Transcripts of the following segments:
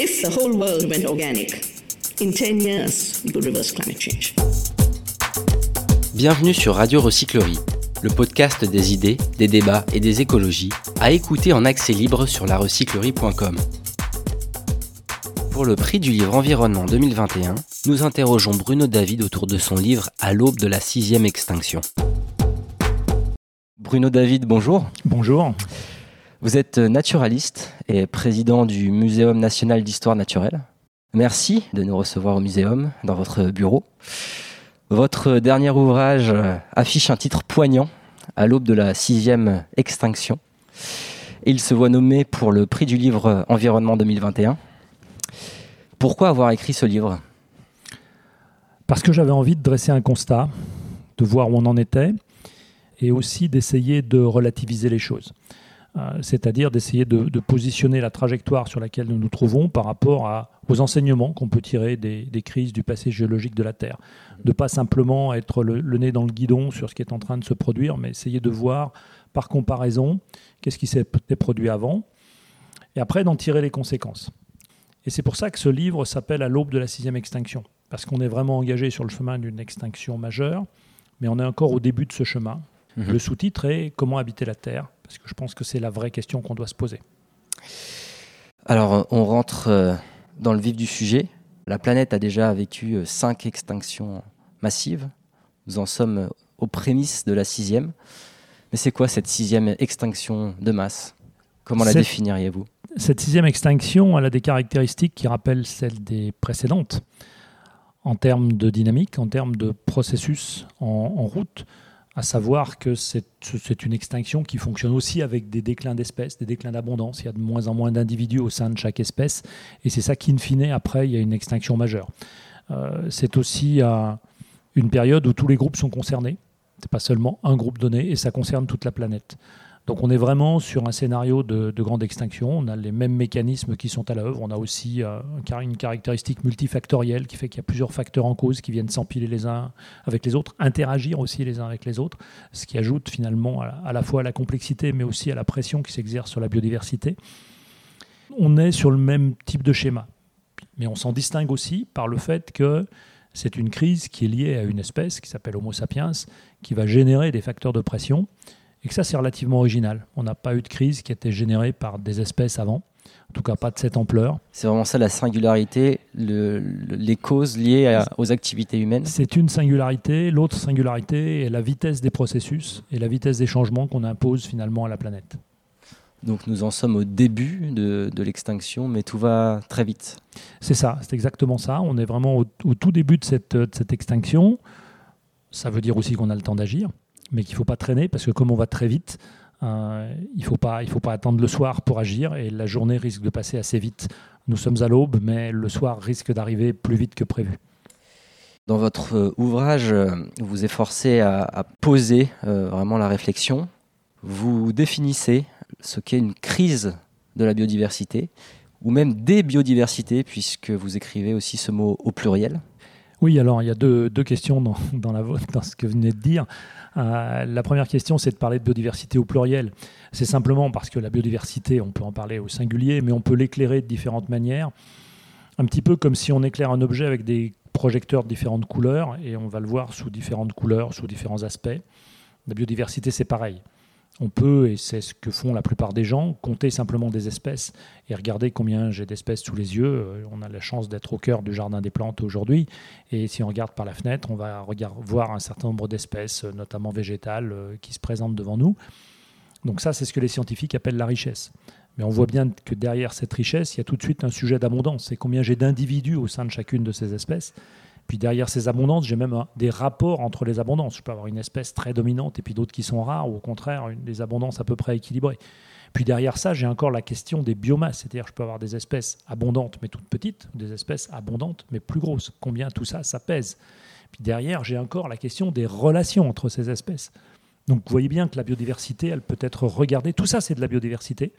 If the whole world went organic, in 10 years, we could reverse climate change. Bienvenue sur Radio Recyclerie, le podcast des idées, des débats et des écologies, à écouter en accès libre sur larecyclerie.com. Pour le prix du livre Environnement 2021, nous interrogeons Bruno David autour de son livre À l'aube de la sixième extinction. Bruno David, bonjour. Bonjour. Vous êtes naturaliste et président du Muséum national d'histoire naturelle. Merci de nous recevoir au muséum, dans votre bureau. Votre dernier ouvrage affiche un titre poignant, à l'aube de la sixième extinction. Il se voit nommé pour le prix du livre Environnement 2021. Pourquoi avoir écrit ce livre? Parce que j'avais envie de dresser un constat, de voir où on en était, et aussi d'essayer de relativiser les choses. Euh, c'est-à-dire d'essayer de, positionner la trajectoire sur laquelle nous nous trouvons par rapport aux enseignements qu'on peut tirer des, crises du passé géologique de la Terre. De pas simplement être le, nez dans le guidon sur ce qui est en train de se produire, mais essayer de voir par comparaison qu'est-ce qui s'est produit avant, et après d'en tirer les conséquences. Et c'est pour ça que ce livre s'appelle À l'aube de la sixième extinction, parce qu'on est vraiment engagé sur le chemin d'une extinction majeure, mais on est encore au début de ce chemin. Mhm. Le sous-titre est Comment habiter la Terre? Parce que je pense que c'est la vraie question qu'on doit se poser. Alors, on rentre euh, dans le vif du sujet. La planète a déjà vécu euh, cinq extinctions massives. Nous en sommes aux prémices de la sixième. Mais c'est quoi cette sixième extinction de masse? Comment la définiriez-vous? Cette sixième extinction, elle a des caractéristiques qui rappellent celles des précédentes en termes de dynamique, en termes de processus en route à savoir que c'est une extinction qui fonctionne aussi avec des déclins d'espèces, des déclins d'abondance. Il y a de moins en moins d'individus au sein de chaque espèce, et c'est ça qui, in fine, après, il y a une extinction majeure. Euh, c'est aussi une période où tous les groupes sont concernés. C'est pas seulement un groupe donné, et ça concerne toute la planète. Donc on est vraiment sur un scénario de, grande extinction. On a les mêmes mécanismes qui sont à l'œuvre. On a aussi euh, une caractéristique multifactorielle qui fait qu'il y a plusieurs facteurs en cause qui viennent s'empiler les uns avec les autres, interagir aussi les uns avec les autres, ce qui ajoute finalement à la, fois à la complexité mais aussi à la pression qui s'exerce sur la biodiversité. On est sur le même type de schéma, mais on s'en distingue aussi par le fait que c'est une crise qui est liée à une espèce qui s'appelle Homo sapiens, qui va générer des facteurs de pression et que ça, c'est relativement original. On n'a pas eu de crise qui a été générée par des espèces avant, en tout cas pas de cette ampleur. C'est vraiment ça la singularité, les causes liées aux activités humaines C'est une singularité. L'autre singularité est la vitesse des processus et la vitesse des changements qu'on impose finalement à la planète. Donc nous en sommes au début de, l'extinction, mais tout va très vite. C'est ça, c'est exactement ça. On est vraiment au, tout début de cette, de cette extinction. Ça veut dire aussi qu'on a le temps d'agir mais qu'il ne faut pas traîner parce que comme on va très vite, euh, il ne faut, pas, faut pas attendre le soir pour agir et la journée risque de passer assez vite. Nous sommes à l'aube, mais le soir risque d'arriver plus vite que prévu. Dans votre euh, ouvrage, euh, vous vous efforcez à, poser vraiment la réflexion. Vous définissez ce qu'est une crise de la biodiversité, ou même des biodiversités, puisque vous écrivez aussi ce mot au pluriel. Oui, alors il y a deux, questions dans, dans, dans ce que vous venez de dire. Euh, la première question, c'est de parler de biodiversité au pluriel. C'est simplement parce que la biodiversité, on peut en parler au singulier, mais on peut l'éclairer de différentes manières. Un petit peu comme si on éclaire un objet avec des projecteurs de différentes couleurs, et on va le voir sous différentes couleurs, sous différents aspects. La biodiversité, c'est pareil. On peut, et c'est ce que font la plupart des gens, compter simplement des espèces et regarder combien j'ai d'espèces sous les yeux. Euh, on a la chance d'être au cœur du jardin des plantes aujourd'hui. Et si on regarde par la fenêtre, on va voir un certain nombre d'espèces, euh, notamment végétales, euh, qui se présentent devant nous. Donc ça, c'est ce que les scientifiques appellent la richesse. Mais on voit bien que derrière cette richesse, il y a tout de suite un sujet d'abondance. C'est combien j'ai d'individus au sein de chacune de ces espèces. Puis derrière ces abondances, j'ai même des rapports entre les abondances. Je peux avoir une espèce très dominante et puis d'autres qui sont rares, ou au contraire, des abondances à peu près équilibrées. Puis derrière ça, j'ai encore la question des biomasses, c'est-à-dire je peux avoir des espèces abondantes mais toutes petites, des espèces abondantes mais plus grosses. Combien tout ça, ça pèse? Puis derrière, j'ai encore la question des relations entre ces espèces. Donc vous voyez bien que la biodiversité, elle peut être regardée, tout ça c'est de la biodiversité,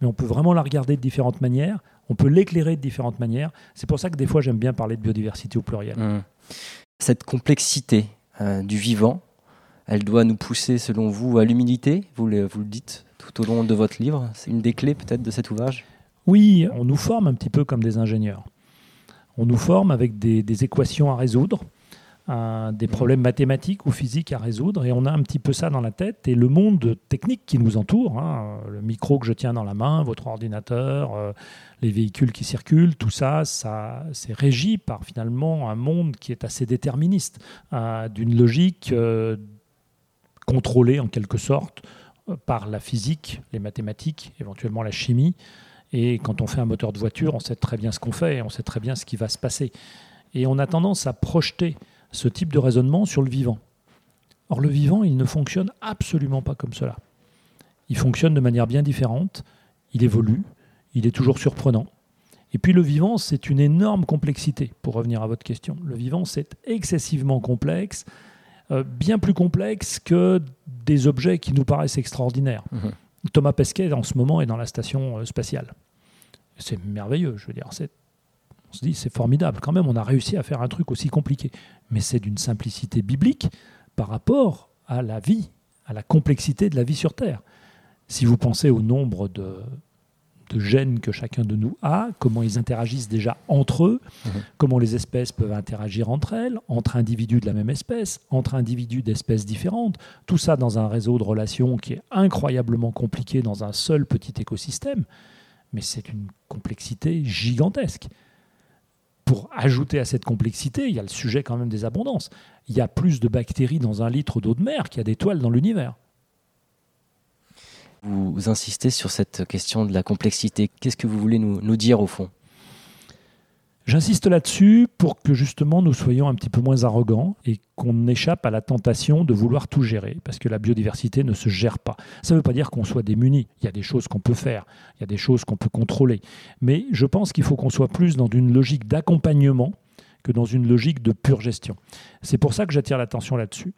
mais on peut vraiment la regarder de différentes manières, on peut l'éclairer de différentes manières. C'est pour ça que des fois j'aime bien parler de biodiversité au pluriel. Mmh. Cette complexité euh, du vivant, elle doit nous pousser, selon vous, à l'humilité, vous le, vous le dites tout au long de votre livre. C'est une des clés peut-être de cet ouvrage? Oui, on nous forme un petit peu comme des ingénieurs. On nous forme avec des, des équations à résoudre, euh, des problèmes mathématiques ou physiques à résoudre, et on a un petit peu ça dans la tête. Et le monde technique qui nous entoure, hein, le micro que je tiens dans la main, votre ordinateur, euh, les véhicules qui circulent, tout ça, ça c'est régi par finalement un monde qui est assez déterministe, euh, d'une logique contrôlée en quelque sorte par la physique, les mathématiques, éventuellement la chimie. Et quand on fait un moteur de voiture, on sait très bien ce qu'on fait, on sait très bien ce qui va se passer. Et on a tendance à projeter ce type de raisonnement sur le vivant. Or, le vivant, il ne fonctionne absolument pas comme cela. Il fonctionne de manière bien différente, il évolue, il est toujours surprenant. Et puis le vivant, c'est une énorme complexité, pour revenir à votre question. Le vivant, c'est excessivement complexe, euh, bien plus complexe que des objets qui nous paraissent extraordinaires. Mmh. Thomas Pesquet, en ce moment, est dans la station euh, spatiale. C'est merveilleux, je veux dire. On se dit, c'est formidable. Quand même, on a réussi à faire un truc aussi compliqué mais c'est d'une simplicité biblique par rapport à la vie, à la complexité de la vie sur Terre. Si vous pensez au nombre de, gènes que chacun de nous a, comment ils interagissent déjà entre eux, mhm. comment les espèces peuvent interagir entre elles, entre individus de la même espèce, entre individus d'espèces différentes, tout ça dans un réseau de relations qui est incroyablement compliqué dans un seul petit écosystème, mais c'est une complexité gigantesque pour ajouter à cette complexité, il y a le sujet quand même des abondances. Il y a plus de bactéries dans un litre d'eau de mer qu'il y a d'étoiles dans l'univers. Vous insistez sur cette question de la complexité. Qu'est-ce que vous voulez nous, nous dire au fond? J'insiste là-dessus pour que justement nous soyons un petit peu moins arrogants et qu'on échappe à la tentation de vouloir tout gérer, parce que la biodiversité ne se gère pas. Ça ne veut pas dire qu'on soit démuni. Il y a des choses qu'on peut faire, il y a des choses qu'on peut contrôler. Mais je pense qu'il faut qu'on soit plus dans une logique d'accompagnement que dans une logique de pure gestion. C'est pour ça que j'attire l'attention là-dessus.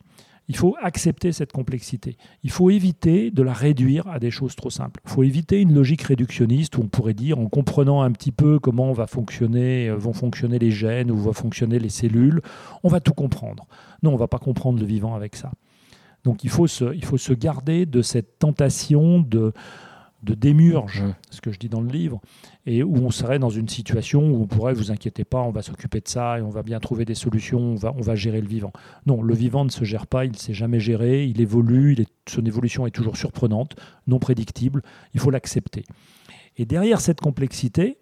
Il faut accepter cette complexité. Il faut éviter de la réduire à des choses trop simples. Il faut éviter une logique réductionniste où on pourrait dire, en comprenant un petit peu comment va fonctionner, euh, vont fonctionner les gènes ou vont fonctionner les cellules, on va tout comprendre. Non, on ne va pas comprendre le vivant avec ça. Donc il faut se, il faut se garder de cette tentation de, de démurge, ce que je dis dans le livre, et où on serait dans une situation où on pourrait, vous inquiétez pas, on va s'occuper de ça et on va bien trouver des solutions, on va, on va gérer le vivant. Non, le vivant ne se gère pas, il ne s'est jamais géré, il évolue, son évolution est toujours surprenante, non prédictible, il faut l'accepter. Et derrière cette complexité,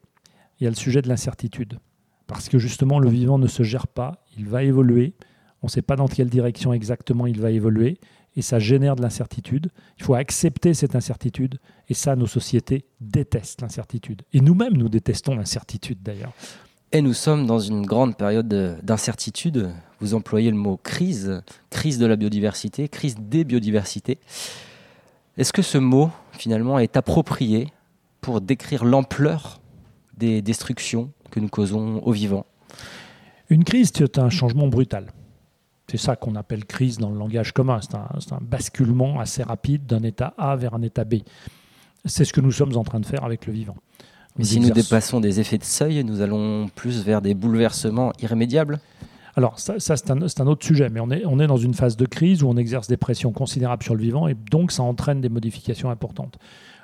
il y a le sujet de l'incertitude. Parce que justement, le vivant ne se gère pas, il va évoluer, on ne sait pas dans quelle direction exactement il va évoluer, et ça génère de l'incertitude. Il faut accepter cette incertitude et ça, nos sociétés détestent l'incertitude. Et nous-mêmes, nous détestons l'incertitude d'ailleurs. Et nous sommes dans une grande période d'incertitude. Vous employez le mot crise, crise de la biodiversité, crise des biodiversités. Est-ce que ce mot, finalement, est approprié pour décrire l'ampleur des destructions que nous causons aux vivants Une crise, c'est un changement brutal. C'est ça qu'on appelle crise dans le langage commun. C'est un, basculement assez rapide d'un état A vers un état B. C'est ce que nous sommes en train de faire avec le vivant. Mais si nous dépassons des effets de seuil, nous allons plus vers des bouleversements irrémédiables alors, ça, c'est un, autre sujet, mais on est, on est dans une phase de crise où on exerce des pressions considérables sur le vivant et donc ça entraîne des modifications importantes.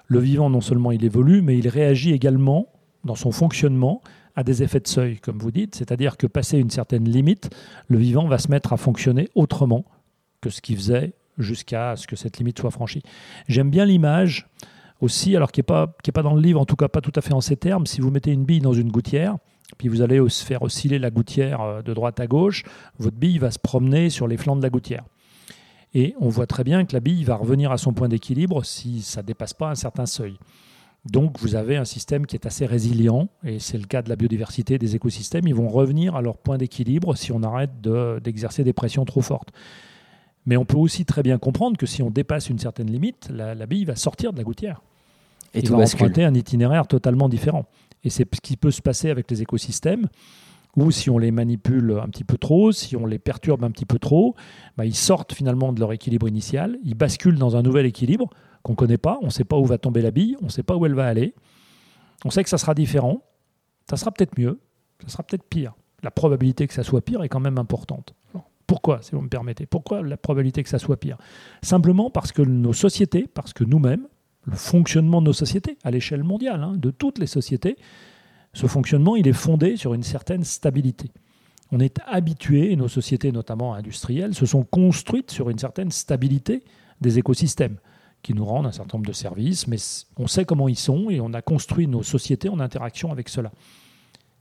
Le vivant, non seulement il évolue, mais il réagit également dans son fonctionnement à des effets de seuil, comme vous dites, c'est-à-dire que passé une certaine limite, le vivant va se mettre à fonctionner autrement que ce qu'il faisait jusqu'à ce que cette limite soit franchie. J'aime bien l'image aussi, alors qui n'est pas, pas dans le livre, en tout cas pas tout à fait en ces termes, si vous mettez une bille dans une gouttière, puis vous allez faire osciller la gouttière euh, de droite à gauche, votre bille va se promener sur les flancs de la gouttière. Et on voit très bien que la bille va revenir à son point d'équilibre si ça ne dépasse pas un certain seuil. Donc vous avez un système qui est assez résilient, et c'est le cas de la biodiversité des écosystèmes. Ils vont revenir à leur point d'équilibre si on arrête d'exercer des pressions trop fortes. Mais on peut aussi très bien comprendre que si on dépasse une certaine limite, la, bille va sortir de la gouttière. Et Il va emprunter un itinéraire totalement différent. Et c'est ce qui peut se passer avec les écosystèmes, où si on les manipule un petit peu trop, si on les perturbe un petit peu trop, bah, ils sortent finalement de leur équilibre initial, ils basculent dans un nouvel équilibre qu'on ne connaît pas, on ne sait pas où va tomber la bille, on ne sait pas où elle va aller. On sait que ça sera différent, ça sera peut-être mieux, ça sera peut-être pire. La probabilité que ça soit pire est quand même importante. Pourquoi, si vous me permettez? Pourquoi la probabilité que ça soit pire? Simplement parce que nos sociétés, parce que nous-mêmes, le fonctionnement de nos sociétés à l'échelle mondiale, hein, de toutes les sociétés, ce fonctionnement, il est fondé sur une certaine stabilité. On est habitué, et nos sociétés, notamment industrielles, se sont construites sur une certaine stabilité des écosystèmes qui nous rendent un certain nombre de services, mais on sait comment ils sont et on a construit nos sociétés en interaction avec cela.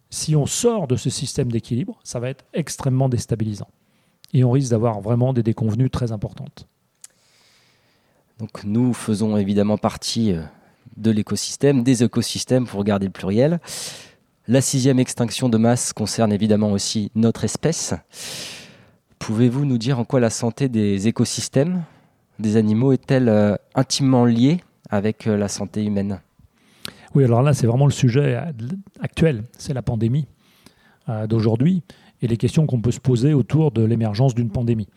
Si on sort de ce système d'équilibre, ça va être extrêmement déstabilisant. Et on risque d'avoir vraiment des déconvenues très importantes. Donc nous faisons évidemment partie euh, de l'écosystème, des écosystèmes pour garder le pluriel. La sixième extinction de masse concerne évidemment aussi notre espèce. Pouvez-vous nous dire en quoi la santé des écosystèmes, des animaux, est-elle euh, intimement liée avec euh, la santé humaine? Oui, alors là, c'est vraiment le sujet actuel, c'est la pandémie d'aujourd'hui et les questions qu'on peut se poser autour de l'émergence d'une pandémie.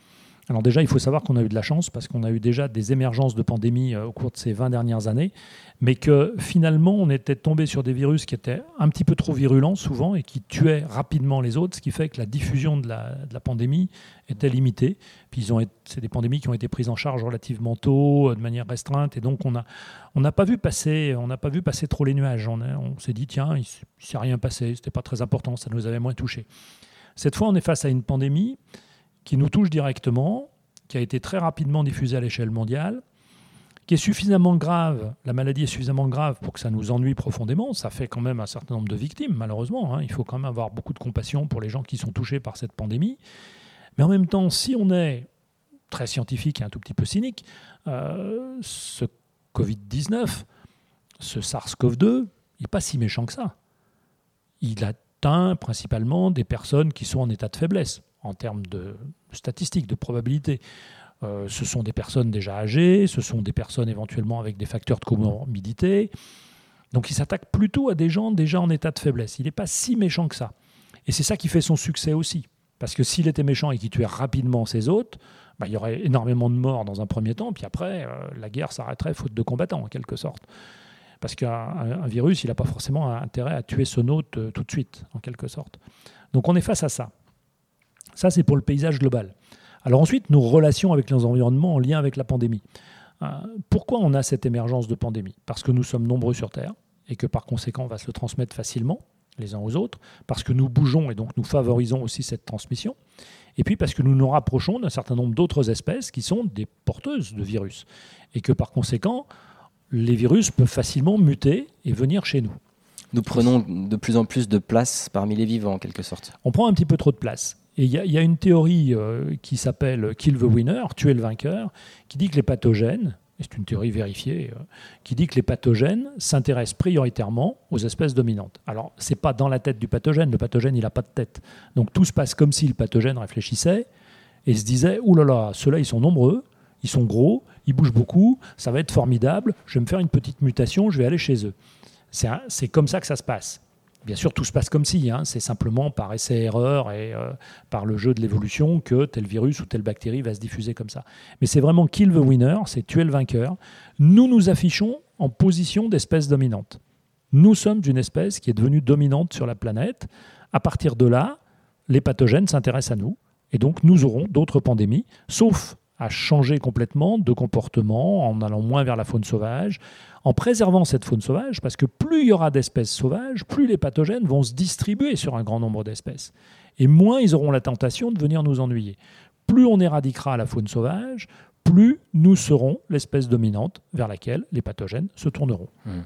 Alors déjà, il faut savoir qu'on a eu de la chance parce qu'on a eu déjà des émergences de pandémies euh, au cours de ces 20 dernières années, mais que finalement, on était tombé sur des virus qui étaient un petit peu trop virulents souvent et qui tuaient rapidement les autres, ce qui fait que la diffusion de la, pandémie était limitée. Puis c'est des pandémies qui ont été prises en charge relativement tôt, euh, de manière restreinte, et donc on n'a on pas vu passer, pas vu passer trop les nuages. On, s'est dit tiens, il ne s'est rien passé, c'était pas très important, ça nous avait moins touché. Cette fois, on est face à une pandémie qui nous touche directement, qui a été très rapidement diffusée à l'échelle mondiale, qui est suffisamment grave, la maladie est suffisamment grave pour que ça nous ennuie profondément. Ça fait quand même un certain nombre de victimes, malheureusement. Hein. Il faut quand même avoir beaucoup de compassion pour les gens qui sont touchés par cette pandémie. Mais en même temps, si on est très scientifique et un tout petit peu cynique, euh, ce Covid-19, ce SARS-CoV-2, il n'est pas si méchant que ça. Il atteint principalement des personnes qui sont en état de faiblesse en termes de statistiques, de probabilité. Euh, ce sont des personnes déjà âgées, ce sont des personnes éventuellement avec des facteurs de comorbidité. Donc il s'attaque plutôt à des gens déjà en état de faiblesse. Il n'est pas si méchant que ça. Et c'est ça qui fait son succès aussi. Parce que s'il était méchant et qu'il tuait rapidement ses hôtes, bah, il y aurait énormément de morts dans un premier temps, puis après, euh, la guerre s'arrêterait faute de combattants, en quelque sorte. Parce qu'un virus, il n'a pas forcément intérêt à tuer son hôte euh, tout de suite, en quelque sorte. Donc on est face à ça. Ça, c'est pour le paysage global. Alors ensuite, nos relations avec nos environnements en lien avec la pandémie. Euh, pourquoi on a cette émergence de pandémie? Parce que nous sommes nombreux sur Terre et que par conséquent, on va se le transmettre facilement les uns aux autres, parce que nous bougeons et donc nous favorisons aussi cette transmission, et puis parce que nous nous rapprochons d'un certain nombre d'autres espèces qui sont des porteuses de virus, et que par conséquent, les virus peuvent facilement muter et venir chez nous. Nous prenons de plus en plus de place parmi les vivants, en quelque sorte. On prend un petit peu trop de place. Et il y, a une théorie euh, qui s'appelle Kill the Winner, tuer le vainqueur, qui dit que les pathogènes, c'est une théorie vérifiée, euh, qui dit que les pathogènes s'intéressent prioritairement aux espèces dominantes. Alors, ce n'est pas dans la tête du pathogène, le pathogène, il n'a pas de tête. Donc tout se passe comme si le pathogène réfléchissait et se disait, Ouh là là, ceux-là, ils sont nombreux, ils sont gros, ils bougent beaucoup, ça va être formidable, je vais me faire une petite mutation, je vais aller chez eux. C'est comme ça que ça se passe. Bien sûr, tout se passe comme si, hein. c'est simplement par essai-erreur et euh, par le jeu de l'évolution que tel virus ou telle bactérie va se diffuser comme ça. Mais c'est vraiment kill the winner, c'est tuer le vainqueur. Nous nous affichons en position d'espèce dominante. Nous sommes une espèce qui est devenue dominante sur la planète. À partir de là, les pathogènes s'intéressent à nous. Et donc, nous aurons d'autres pandémies, sauf à changer complètement de comportement en allant moins vers la faune sauvage, en préservant cette faune sauvage, parce que plus il y aura d'espèces sauvages, plus les pathogènes vont se distribuer sur un grand nombre d'espèces. Et moins ils auront la tentation de venir nous ennuyer. Plus on éradiquera la faune sauvage, plus nous serons l'espèce dominante vers laquelle les pathogènes se tourneront. Hmm.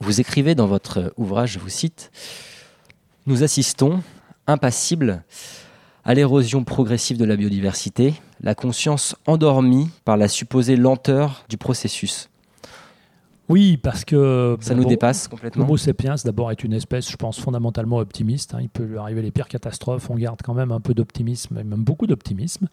Vous écrivez dans votre ouvrage, je vous cite, Nous assistons, impassibles, à l'érosion progressive de la biodiversité, la conscience endormie par la supposée lenteur du processus. Oui, parce que... Ça nous dépasse complètement. L'Homo sapiens, d'abord, est une espèce, je pense, fondamentalement optimiste. Hein. Il peut lui arriver les pires catastrophes. On garde quand même un peu d'optimisme, et même beaucoup d'optimisme.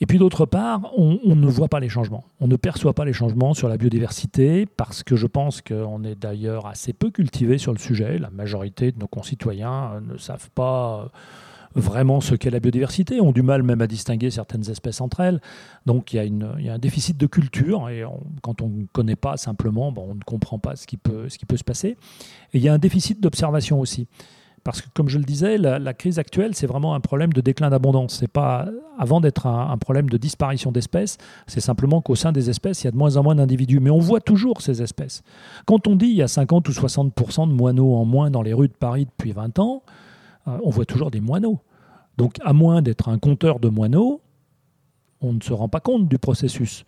Et puis d'autre part, on, on, ne voit pas les changements. On ne perçoit pas les changements sur la biodiversité parce que je pense qu'on est d'ailleurs assez peu cultivé sur le sujet. La majorité de nos concitoyens euh, ne savent pas vraiment ce qu'est la biodiversité, ont du mal même à distinguer certaines espèces entre elles. Donc il y a, une, il y a un déficit de culture et quand on ne connaît pas simplement, bon, on ne comprend pas ce qui, peut, ce qui peut se passer. Et il y a un déficit d'observation aussi. Parce que, comme je le disais, la, crise actuelle, c'est vraiment un problème de déclin d'abondance. C'est pas, avant d'être un, un problème de disparition d'espèces, c'est simplement qu'au sein des espèces, il y a de moins en moins d'individus. Mais on voit toujours ces espèces. Quand on dit il y a 50 ou 60% de moineaux en moins dans les rues de Paris depuis 20 ans, on voit toujours des moineaux. Donc, à moins d'être un compteur de moineaux, on ne se rend pas compte du processus.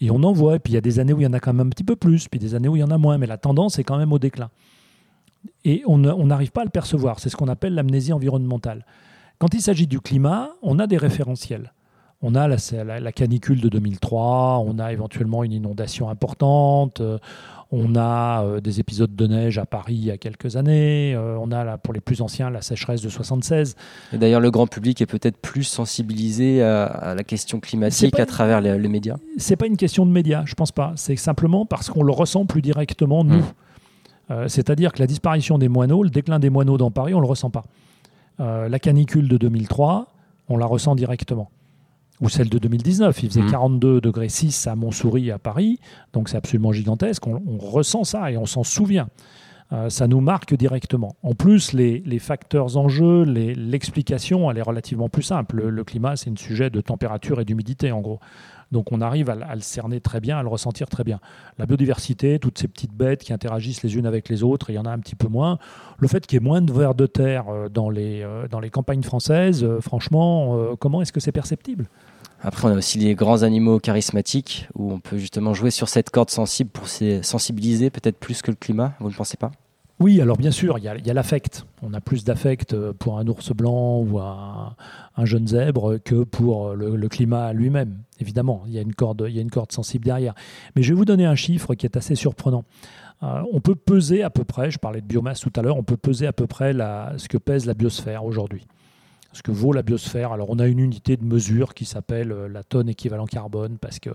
Et on en voit. Et puis il y a des années où il y en a quand même un petit peu plus, puis des années où il y en a moins. Mais la tendance est quand même au déclin. Et on n'arrive pas à le percevoir. C'est ce qu'on appelle l'amnésie environnementale. Quand il s'agit du climat, on a des référentiels. On a la, c'est la- la canicule de 2003, on a éventuellement une inondation importante, euh, on a euh, des épisodes de neige à Paris il y a quelques années, euh, on a là, pour les plus anciens la sécheresse de 76. Et d'ailleurs, le grand public est peut-être plus sensibilisé à, à la question climatique à travers les, les médias. c'est pas une question de médias, je pense pas. C'est simplement parce qu'on le ressent plus directement nous. Mm. Euh, C'est-à-dire que la disparition des moineaux, le déclin des moineaux dans Paris, on le ressent pas. La canicule de 2003, on la ressent directement. Ou celle de 2019, il faisait Mm. 42 degrés 6 à Montsouris à Paris, donc c'est absolument gigantesque. On, on ressent ça et on s'en souvient. Euh, ça nous marque directement. En plus, les, les facteurs en jeu, l'explication, elle est relativement plus simple. Le, le climat, c'est un sujet de température et d'humidité, en gros. Donc on arrive à, le- cerner très bien, à le ressentir très bien. La biodiversité, toutes ces petites bêtes qui interagissent les unes avec les autres, il y en a un petit peu moins. Le fait qu'il y ait moins de vers de terre euh, dans les, euh, dans les campagnes françaises, euh, franchement, comment est-ce que c'est perceptible? Après, on a aussi les grands animaux charismatiques où on peut justement jouer sur cette corde sensible pour se sensibiliser peut-être plus que le climat. Vous ne pensez pas? Oui, alors bien sûr, il y a, l'affect. On a plus d'affect euh, pour un ours blanc ou un, un jeune zèbre que pour euh, le, climat lui-même. Évidemment, il y, a une corde, il y a une corde sensible derrière. Mais je vais vous donner un chiffre qui est assez surprenant. Euh, on peut peser à peu près, je parlais de biomasse tout à l'heure, on peut peser à peu près ce que pèse la biosphère aujourd'hui. Ce que vaut la biosphère. Alors on a une unité de mesure qui s'appelle euh, la tonne équivalent carbone parce qu'il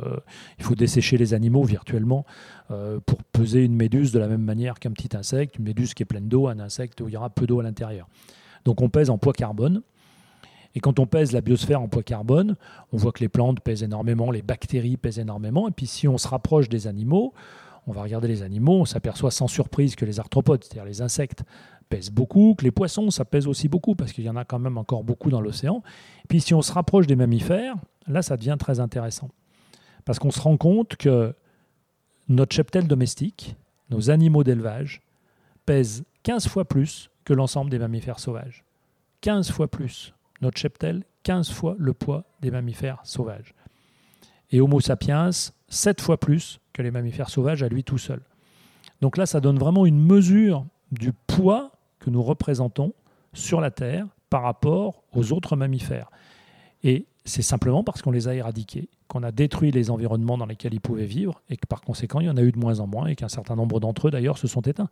faut dessécher les animaux virtuellement euh, pour peser une méduse de la même manière qu'un petit insecte, une méduse qui est pleine d'eau, un insecte où il y aura peu d'eau à l'intérieur. Donc on pèse en poids carbone. Et quand on pèse la biosphère en poids carbone, on voit que les plantes pèsent énormément, les bactéries pèsent énormément. Et puis si on se rapproche des animaux, on va regarder les animaux, on s'aperçoit sans surprise que les arthropodes, c'est-à-dire les insectes, pèsent beaucoup, que les poissons, ça pèse aussi beaucoup, parce qu'il y en a quand même encore beaucoup dans l'océan. Puis si on se rapproche des mammifères, là, ça devient très intéressant. Parce qu'on se rend compte que notre cheptel domestique, nos animaux d'élevage, pèsent 15 fois plus que l'ensemble des mammifères sauvages. 15 fois plus. Notre cheptel, 15 fois le poids des mammifères sauvages. Et Homo sapiens, 7 fois plus que les mammifères sauvages à lui tout seul. Donc là, ça donne vraiment une mesure du poids que nous représentons sur la Terre par rapport aux autres mammifères. Et c'est simplement parce qu'on les a éradiqués, qu'on a détruit les environnements dans lesquels ils pouvaient vivre, et que par conséquent, il y en a eu de moins en moins, et qu'un certain nombre d'entre eux, d'ailleurs, se sont éteints.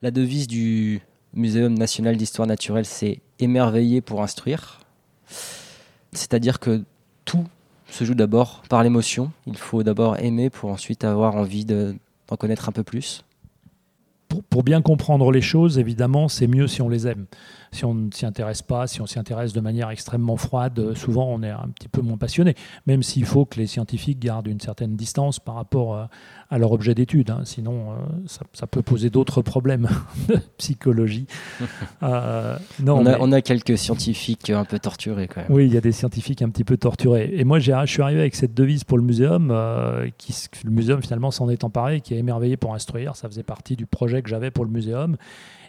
La devise du Muséum national d'histoire naturelle, c'est émerveiller pour instruire. C'est-à-dire que tout se joue d'abord par l'émotion. Il faut d'abord aimer pour ensuite avoir envie de- d'en connaître un peu plus. Pour, bien comprendre les choses, évidemment, c'est mieux si on les aime. Si on ne s'y intéresse pas, si on s'y intéresse de manière extrêmement froide, euh, souvent on est un petit peu moins passionné, même s'il faut que les scientifiques gardent une certaine distance par rapport euh, à leur objet d'étude. hein. Sinon, euh, ça, ça peut poser d'autres problèmes de psychologie. Euh, non, on, a, mais- on a quelques scientifiques un peu torturés quand même. Oui, il y a des scientifiques un petit peu torturés. Et moi, je suis arrivé avec cette devise pour le muséum, euh, qui, le muséum finalement s'en est emparé, qui est émerveillé pour instruire. Ça faisait partie du projet que j'avais pour le muséum.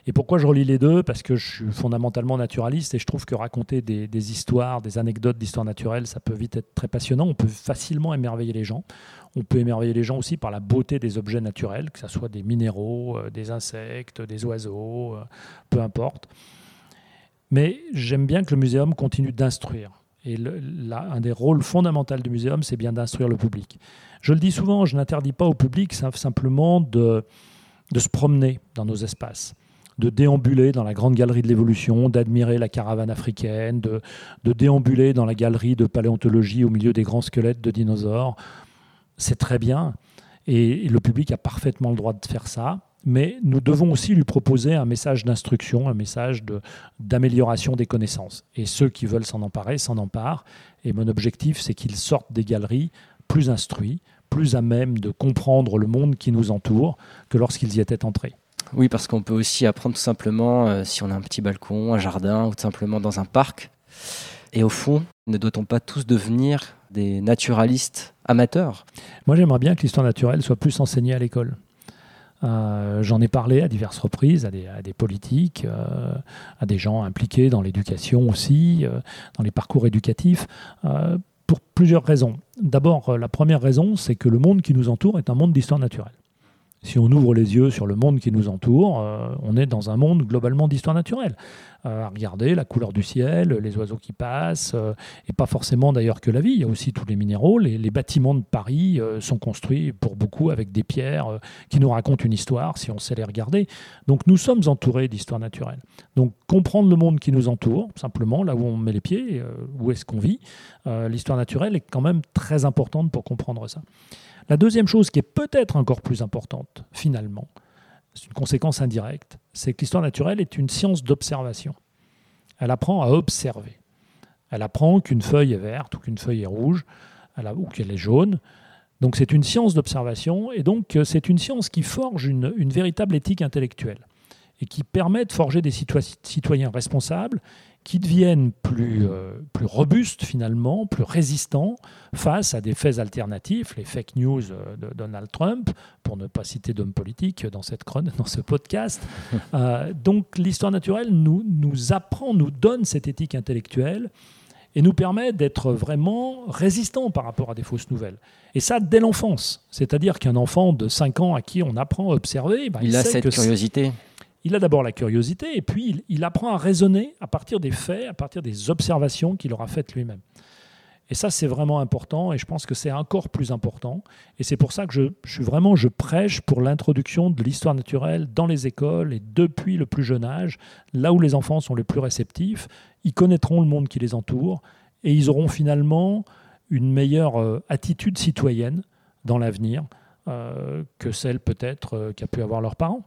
Et pourquoi je relie les deux? Parce que je suis fondamentalement naturaliste et je trouve que raconter des, histoires, des anecdotes d'histoire naturelle, ça peut vite être très passionnant. On peut facilement émerveiller les gens. On peut émerveiller les gens aussi par la beauté des objets naturels, que ce soit des minéraux, euh, des insectes, des oiseaux, euh, peu importe. Mais j'aime bien que le muséum continue d'instruire. Et un des rôles fondamentaux du muséum, c'est bien d'instruire le public. Je le dis souvent, je n'interdis pas au public sim- simplement de, de se promener dans nos espaces, de déambuler dans la grande galerie de l'évolution, d'admirer la caravane africaine, de, déambuler dans la galerie de paléontologie au milieu des grands squelettes de dinosaures. C'est très bien. Et le public a parfaitement le droit de faire ça. Mais nous devons aussi lui proposer un message d'instruction, un message d'amélioration des connaissances. Et ceux qui veulent s'en emparer s'en emparent. Et mon objectif, c'est qu'ils sortent des galeries plus instruits, plus à même de comprendre le monde qui nous entoure que lorsqu'ils y étaient entrés. Oui, parce qu'on peut aussi apprendre tout simplement euh, si on a un petit balcon, un jardin ou tout simplement dans un parc. Et au fond, ne doit-on pas tous devenir des naturalistes amateurs? Moi, j'aimerais bien que l'histoire naturelle soit plus enseignée à l'école. Euh, J'en ai parlé à diverses reprises à des, politiques, euh, à des gens impliqués dans l'éducation aussi, dans les parcours éducatifs, pour plusieurs raisons. D'abord, la première raison, c'est que le monde qui nous entoure est un monde d'histoire naturelle. Si on ouvre les yeux sur le monde qui nous entoure, euh, on est dans un monde globalement d'histoire naturelle. Euh, à regarder la couleur du ciel, les oiseaux qui passent, euh, et pas forcément d'ailleurs que la vie, il y a aussi tous les minéraux. Les, les bâtiments de Paris euh, sont construits pour beaucoup avec des pierres qui nous racontent une histoire si on sait les regarder. Donc nous sommes entourés d'histoire naturelle. Donc comprendre le monde qui nous entoure, simplement là où on met les pieds, où est-ce qu'on vit, l'histoire naturelle est quand même très importante pour comprendre ça. La deuxième chose qui est peut-être encore plus importante, finalement, c'est une conséquence indirecte, c'est que l'histoire naturelle est une science d'observation. Elle apprend à observer. Elle apprend qu'une feuille est verte ou qu'une feuille est rouge ou qu'elle est jaune. Donc c'est une science d'observation et donc euh, c'est une science qui forge une, une véritable éthique intellectuelle et qui permet de forger des citoy- citoyens responsables qui deviennent plus, euh, plus robustes finalement, plus résistants face à des faits alternatifs, les fake news euh, de Donald Trump, pour ne pas citer d'hommes politiques dans, cette dans ce podcast. Euh, donc l'histoire naturelle nous, nous apprend, nous donne cette éthique intellectuelle et nous permet d'être vraiment résistants par rapport à des fausses nouvelles. Et ça, dès l'enfance. C'est-à-dire qu'un enfant de 5 ans à qui on apprend à observer, ben, Il a sait cette que curiosité. Il a d'abord la curiosité et puis il, apprend à raisonner à partir des faits, à partir des observations qu'il aura faites lui-même. Et ça, c'est vraiment important et je pense que c'est encore plus important. Et c'est pour ça que je, vraiment, prêche pour l'introduction de l'histoire naturelle dans les écoles et depuis le plus jeune âge, là où les enfants sont les plus réceptifs, ils connaîtront le monde qui les entoure et ils auront finalement une meilleure euh, attitude citoyenne dans l'avenir euh, que celle peut-être euh, qu'a pu avoir leurs parents.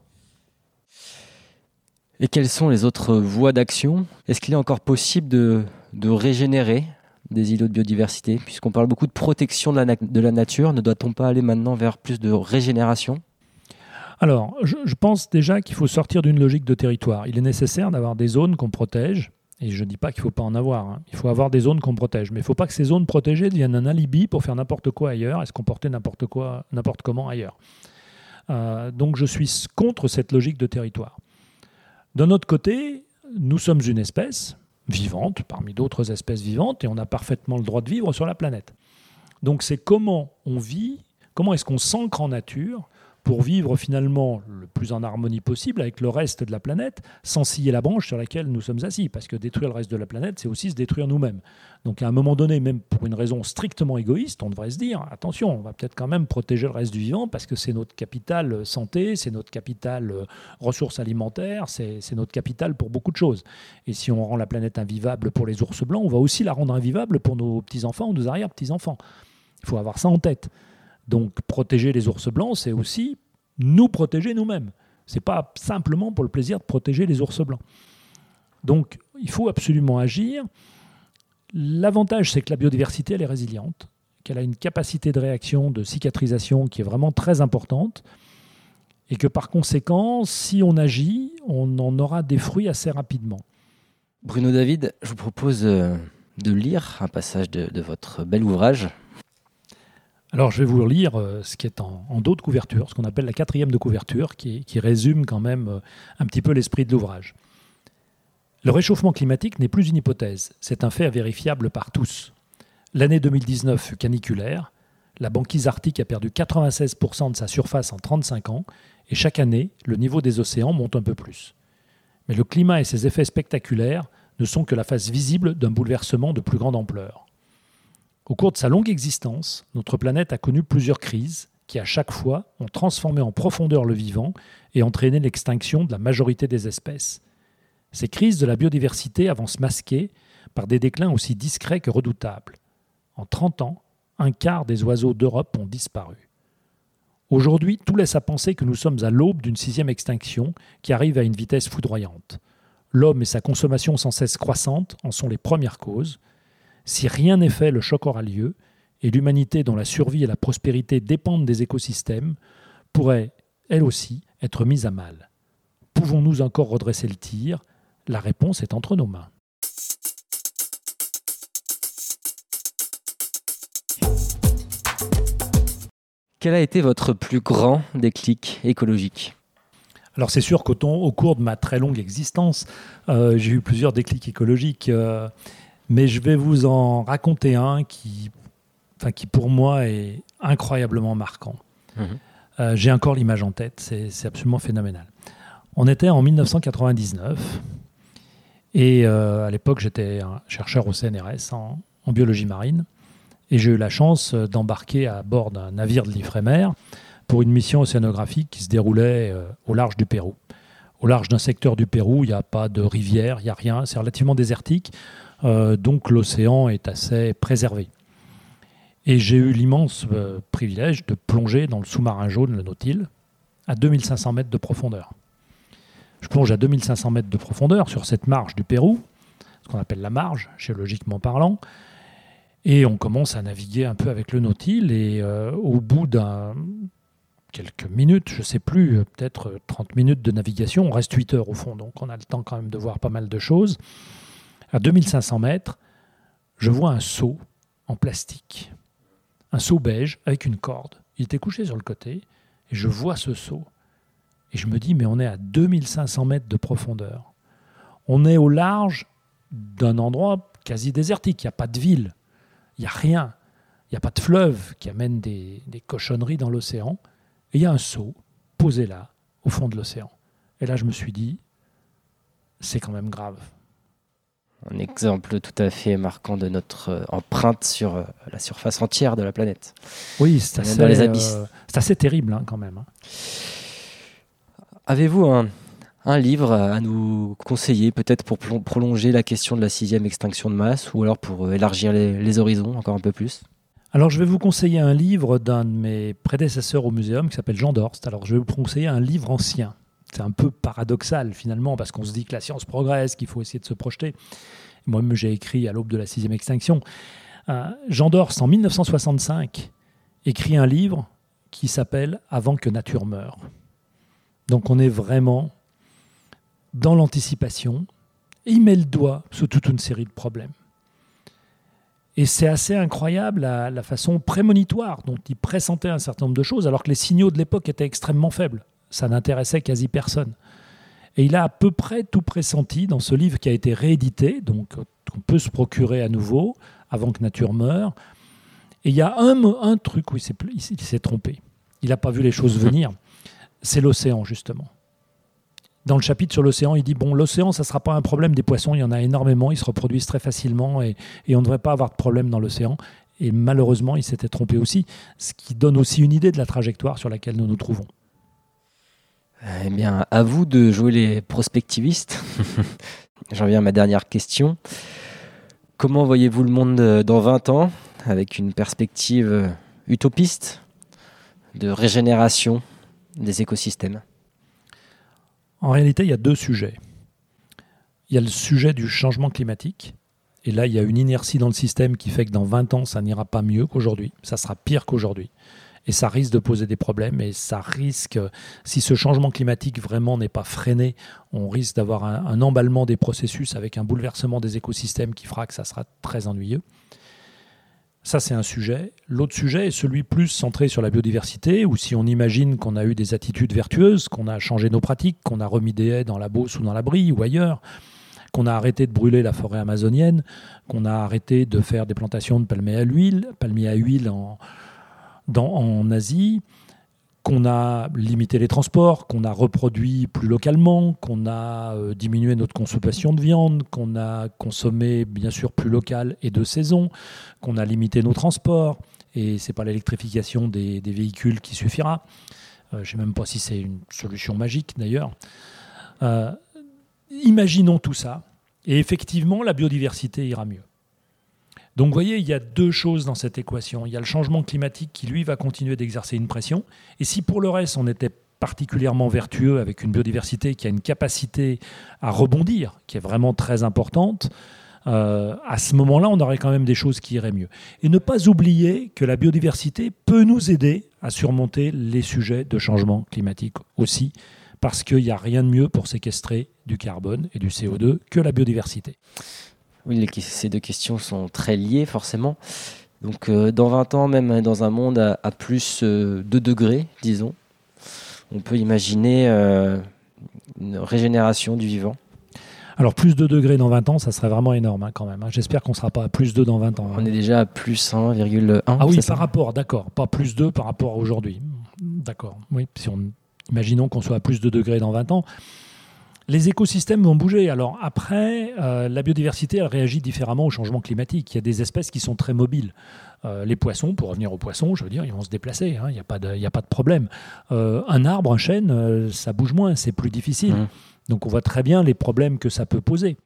Et quelles sont les autres voies d'action? Est-ce qu'il est encore possible de, régénérer des îlots de biodiversité? Puisqu'on parle beaucoup de protection de la, nature, ne doit-on pas aller maintenant vers plus de régénération? Alors, je, je pense déjà qu'il faut sortir d'une logique de territoire. Il est nécessaire d'avoir des zones qu'on protège. Et je ne dis pas qu'il ne faut pas en avoir. hein. Il faut avoir des zones qu'on protège. Mais il ne faut pas que ces zones protégées deviennent un alibi pour faire n'importe quoi ailleurs et se comporter n'importe quoi, n'importe comment ailleurs. Euh, donc je suis contre cette logique de territoire. D'un autre côté, nous sommes une espèce vivante parmi d'autres espèces vivantes et on a parfaitement le droit de vivre sur la planète. Donc c'est comment on vit, comment est-ce qu'on s'ancre en nature pour vivre finalement le plus en harmonie possible avec le reste de la planète, sans scier la branche sur laquelle nous sommes assis. Parce que détruire le reste de la planète, c'est aussi se détruire nous-mêmes. Donc à un moment donné, même pour une raison strictement égoïste, on devrait se dire, attention, on va peut-être quand même protéger le reste du vivant, parce que c'est notre capital euh, santé, c'est notre capital euh, ressources alimentaires, c'est notre capital pour beaucoup de choses. Et si on rend la planète invivable pour les ours blancs, on va aussi la rendre invivable pour nos petits-enfants ou nos arrière-petits-enfants. Il faut avoir ça en tête. Donc protéger les ours blancs, c'est aussi nous protéger nous-mêmes. C'est pas simplement pour le plaisir de protéger les ours blancs. Donc il faut absolument agir. L'avantage, c'est que la biodiversité, elle est résiliente, qu'elle a une capacité de réaction, de cicatrisation qui est vraiment très importante, et que par conséquent, si on agit, on en aura des fruits assez rapidement. Bruno David, je vous propose euh, de lire un passage de, de votre bel ouvrage. Alors, je vais vous lire euh, ce qui est en, en dos de couverture, ce qu'on appelle la quatrième de couverture, qui, qui résume quand même euh, un petit peu l'esprit de l'ouvrage. Le réchauffement climatique n'est plus une hypothèse, c'est un fait vérifiable par tous. L'année 2019 fut caniculaire, la banquise arctique a perdu 96% de sa surface en 35 ans, et chaque année, le niveau des océans monte un peu plus. Mais le climat et ses effets spectaculaires ne sont que la face visible d'un bouleversement de plus grande ampleur. Au cours de sa longue existence, notre planète a connu plusieurs crises qui, à chaque fois, ont transformé en profondeur le vivant et entraîné l'extinction de la majorité des espèces. Ces crises de la biodiversité avancent masquées par des déclins aussi discrets que redoutables. En 30 ans, un quart des oiseaux d'Europe ont disparu. Aujourd'hui, tout laisse à penser que nous sommes à l'aube d'une sixième extinction qui arrive à une vitesse foudroyante. L'homme et sa consommation sans cesse croissante en sont les premières causes. Si rien n'est fait, le choc aura lieu, et l'humanité dont la survie et la prospérité dépendent des écosystèmes pourrait, elle aussi, être mise à mal. Pouvons-nous encore redresser le tir? La réponse est entre nos mains. Quel a été votre plus grand déclic écologique? Alors c'est sûr qu'au au cours de ma très longue existence, euh, j'ai eu plusieurs déclics écologiques, euh, mais je vais vous en raconter un qui, enfin, qui pour moi est incroyablement marquant. Mhm. Euh, j'ai encore l'image en tête, c'est absolument phénoménal. On était en 1999 et à l'époque j'étais un chercheur au CNRS en, en biologie marine et j'ai eu la chance d'embarquer à bord d'un navire de l'Ifremer pour une mission océanographique qui se déroulait euh, au large du Pérou. Au large d'un secteur du Pérou, il n'y a pas de rivière, il n'y a rien, c'est relativement désertique, euh, donc l'océan est assez préservé. Et j'ai eu l'immense euh, privilège de plonger dans le sous-marin jaune, le Nautil, à 2500 mètres de profondeur. Je plonge à 2500 mètres de profondeur sur cette marge du Pérou, ce qu'on appelle la marge, géologiquement parlant, et on commence à naviguer un peu avec le Nautil, et au bout d'un quelques minutes, je ne sais plus, euh, peut-être 30 euh, minutes de navigation. On reste 8 heures au fond, donc on a le temps quand même de voir pas mal de choses. À 2500 mètres, je vois un seau en plastique, un seau beige avec une corde. Il était couché sur le côté, et je vois ce seau. Et je me dis, mais on est à 2500 mètres de profondeur. On est au large d'un endroit quasi désertique. Il n'y a pas de ville, il n'y a rien. Il n'y a pas de fleuve qui amène des cochonneries dans l'océan. Et il y a un seau posé là, au fond de l'océan. Et là, je me suis dit, c'est quand même grave. Un exemple tout à fait marquant de notre euh, empreinte sur euh, la surface entière de la planète. Oui, c'est assez, euh, assez, terrible hein, quand même. Hein. Avez-vous un, un, livre à nous conseiller, peut-être pour prolonger la question de la sixième extinction de masse, ou alors pour élargir les horizons encore un peu plus? Alors, je vais vous conseiller un livre d'un de mes prédécesseurs au muséum qui s'appelle Jean Dorst. Alors, je vais vous conseiller un livre ancien. C'est un peu paradoxal finalement parce qu'on se dit que la science progresse, qu'il faut essayer de se projeter. Moi-même, j'ai écrit à l'aube de la sixième extinction. Euh, Jean Dorst, en 1965, écrit un livre qui s'appelle Avant que nature meure. Donc, on est vraiment dans l'anticipation et il met le doigt sur toute une série de problèmes. Et c'est assez incroyable la, façon prémonitoire dont il pressentait un certain nombre de choses, alors que les signaux de l'époque étaient extrêmement faibles. Ça n'intéressait quasi personne. Et il a à peu près tout pressenti dans ce livre qui a été réédité, donc qu'on peut se procurer à nouveau avant que nature meure. Et il y a un, un truc où il s'est trompé. Il n'a pas vu les choses venir. C'est l'océan, justement dans le chapitre sur l'océan, il dit bon, l'océan, ça ne sera pas un problème des poissons, il y en a énormément, ils se reproduisent très facilement et, on ne devrait pas avoir de problème dans l'océan. Et malheureusement, il s'était trompé aussi, ce qui donne aussi une idée de la trajectoire sur laquelle nous nous trouvons. Eh bien, à vous de jouer les prospectivistes. J'en viens à ma dernière question. Comment voyez-vous le monde dans 20 ans, avec une perspective utopiste de régénération des écosystèmes? En réalité, il y a deux sujets. Il y a le sujet du changement climatique. Et là, il y a une inertie dans le système qui fait que dans 20 ans, ça n'ira pas mieux qu'aujourd'hui. Ça sera pire qu'aujourd'hui. Et ça risque de poser des problèmes. Et ça risque, si ce changement climatique vraiment n'est pas freiné, on risque d'avoir un, emballement des processus avec un bouleversement des écosystèmes qui fera que ça sera très ennuyeux. Ça, c'est un sujet. L'autre sujet est celui plus centré sur la biodiversité, où si on imagine qu'on a eu des attitudes vertueuses, qu'on a changé nos pratiques, qu'on a remis des haies dans la Beauce ou dans la Brie ou ailleurs, qu'on a arrêté de brûler la forêt amazonienne, qu'on a arrêté de faire des plantations de palmiers à l'huile, palmiers à huile en, en Asie, qu'on a limité les transports, qu'on a reproduit plus localement, qu'on a euh, diminué notre consommation de viande, qu'on a consommé bien sûr plus local et de saison, qu'on a limité nos transports, et c'est pas l'électrification des, véhicules qui suffira. Euh, je ne sais même pas si c'est une solution magique d'ailleurs. Euh, imaginons tout ça, et effectivement la biodiversité ira mieux. Donc vous voyez, il y a deux choses dans cette équation. Il y a le changement climatique qui, lui, va continuer d'exercer une pression. Et si pour le reste, on était particulièrement vertueux avec une biodiversité qui a une capacité à rebondir, qui est vraiment très importante, euh, à ce moment-là, on aurait quand même des choses qui iraient mieux. Et ne pas oublier que la biodiversité peut nous aider à surmonter les sujets de changement climatique aussi, parce qu'il n'y a rien de mieux pour séquestrer du carbone et du CO2 que la biodiversité. Oui, les, ces deux questions sont très liées forcément. Donc euh, dans 20 ans, même dans un monde à, à plus euh, 2 degrés, disons, on peut imaginer euh, une régénération du vivant. Alors plus 2 degrés dans 20 ans, ça serait vraiment énorme hein, quand même. hein. J'espère qu'on ne sera pas à plus 2 dans 20 ans. hein. On est déjà à plus 1,1. Ah oui, par rapport, d'accord. Pas plus 2 par rapport à aujourd'hui. D'accord. Oui, si on, imaginons qu'on soit à plus de degrés dans 20 ans. Les écosystèmes vont bouger. Alors après, euh, la biodiversité, elle réagit différemment au changement climatique. Il y a des espèces qui sont très mobiles. Euh, les poissons, pour revenir aux poissons, je veux dire, ils vont se déplacer. hein, Il n'y a, pas de- il y a pas de problème. Euh, un arbre, un chêne, ça bouge moins, c'est plus difficile. Mhm. Donc on voit très bien les problèmes que ça peut poser.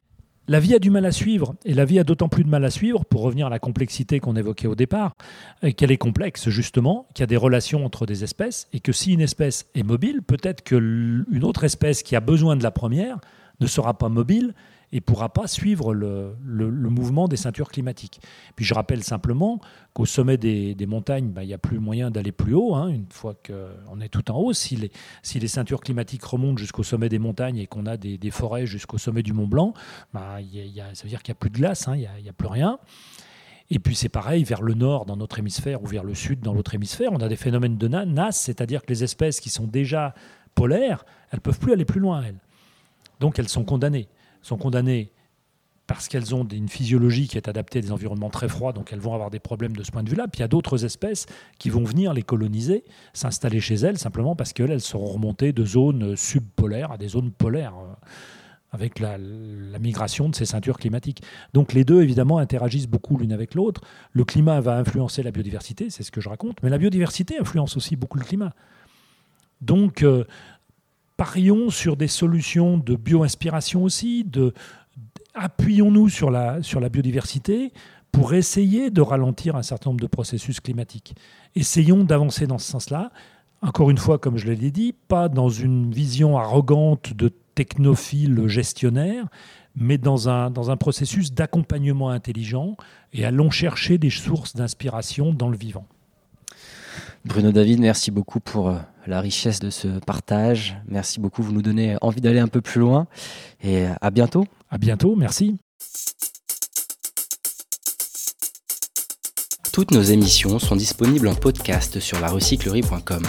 La vie a du mal à suivre, et la vie a d'autant plus de mal à suivre, pour revenir à la complexité qu'on évoquait au départ, et qu'elle est complexe justement, qu'il y a des relations entre des espèces, et que si une espèce est mobile, peut-être qu'une autre espèce qui a besoin de la première ne sera pas mobile et pourra pas suivre le, le- mouvement des ceintures climatiques. Puis je rappelle simplement qu'au sommet des, des montagnes, bah, il n'y a plus moyen d'aller plus haut, hein, une fois qu'on est tout en haut. Si les, si les ceintures climatiques remontent jusqu'au sommet des montagnes et qu'on a des, des forêts jusqu'au sommet du Mont Blanc, il y y a- ça veut dire qu'il n'y a plus de glace, hein, il n'y a, a plus rien. Et puis c'est pareil vers le nord dans notre hémisphère ou vers le sud dans l'autre hémisphère, on a des phénomènes de na- nasse, c'est-à-dire que les espèces qui sont déjà polaires, elles peuvent plus aller plus loin, elles. Donc elles sont condamnées. Sont condamnées parce qu'elles ont une physiologie qui est adaptée à des environnements très froids, donc elles vont avoir des problèmes de ce point de vue-là. Puis il y a d'autres espèces qui vont venir les coloniser, s'installer chez elles, simplement parce qu'elles elles seront remontées de zones subpolaires à des zones polaires, euh, avec la, la migration de ces ceintures climatiques. Donc les deux, évidemment, interagissent beaucoup l'une avec l'autre. Le climat va influencer la biodiversité, c'est ce que je raconte, mais la biodiversité influence aussi beaucoup le climat. Donc, euh, parions sur des solutions de bio-inspiration aussi, appuyons-nous sur la, sur la biodiversité pour essayer de ralentir un certain nombre de processus climatiques. Essayons d'avancer dans ce sens-là. Encore une fois, comme je l'ai dit, pas dans une vision arrogante de technophile gestionnaire, mais dans un, dans un processus d'accompagnement intelligent et allons chercher des sources d'inspiration dans le vivant. Bruno David, merci beaucoup pour euh, la richesse de ce partage. Merci beaucoup, vous nous donnez envie d'aller un peu plus loin. Et à bientôt. À bientôt, merci. Toutes nos émissions sont disponibles en podcast sur larecyclerie.com.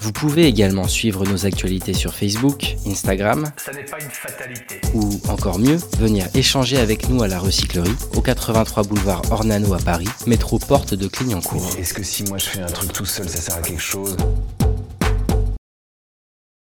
Vous pouvez également suivre nos actualités sur Facebook, Instagram Ça n'est pas une fatalité. ou encore mieux, venir échanger avec nous à la recyclerie au 83 boulevard Ornano à Paris, métro porte de Clignancourt. Est-ce que si moi je fais un truc tout seul, ça sert à quelque chose?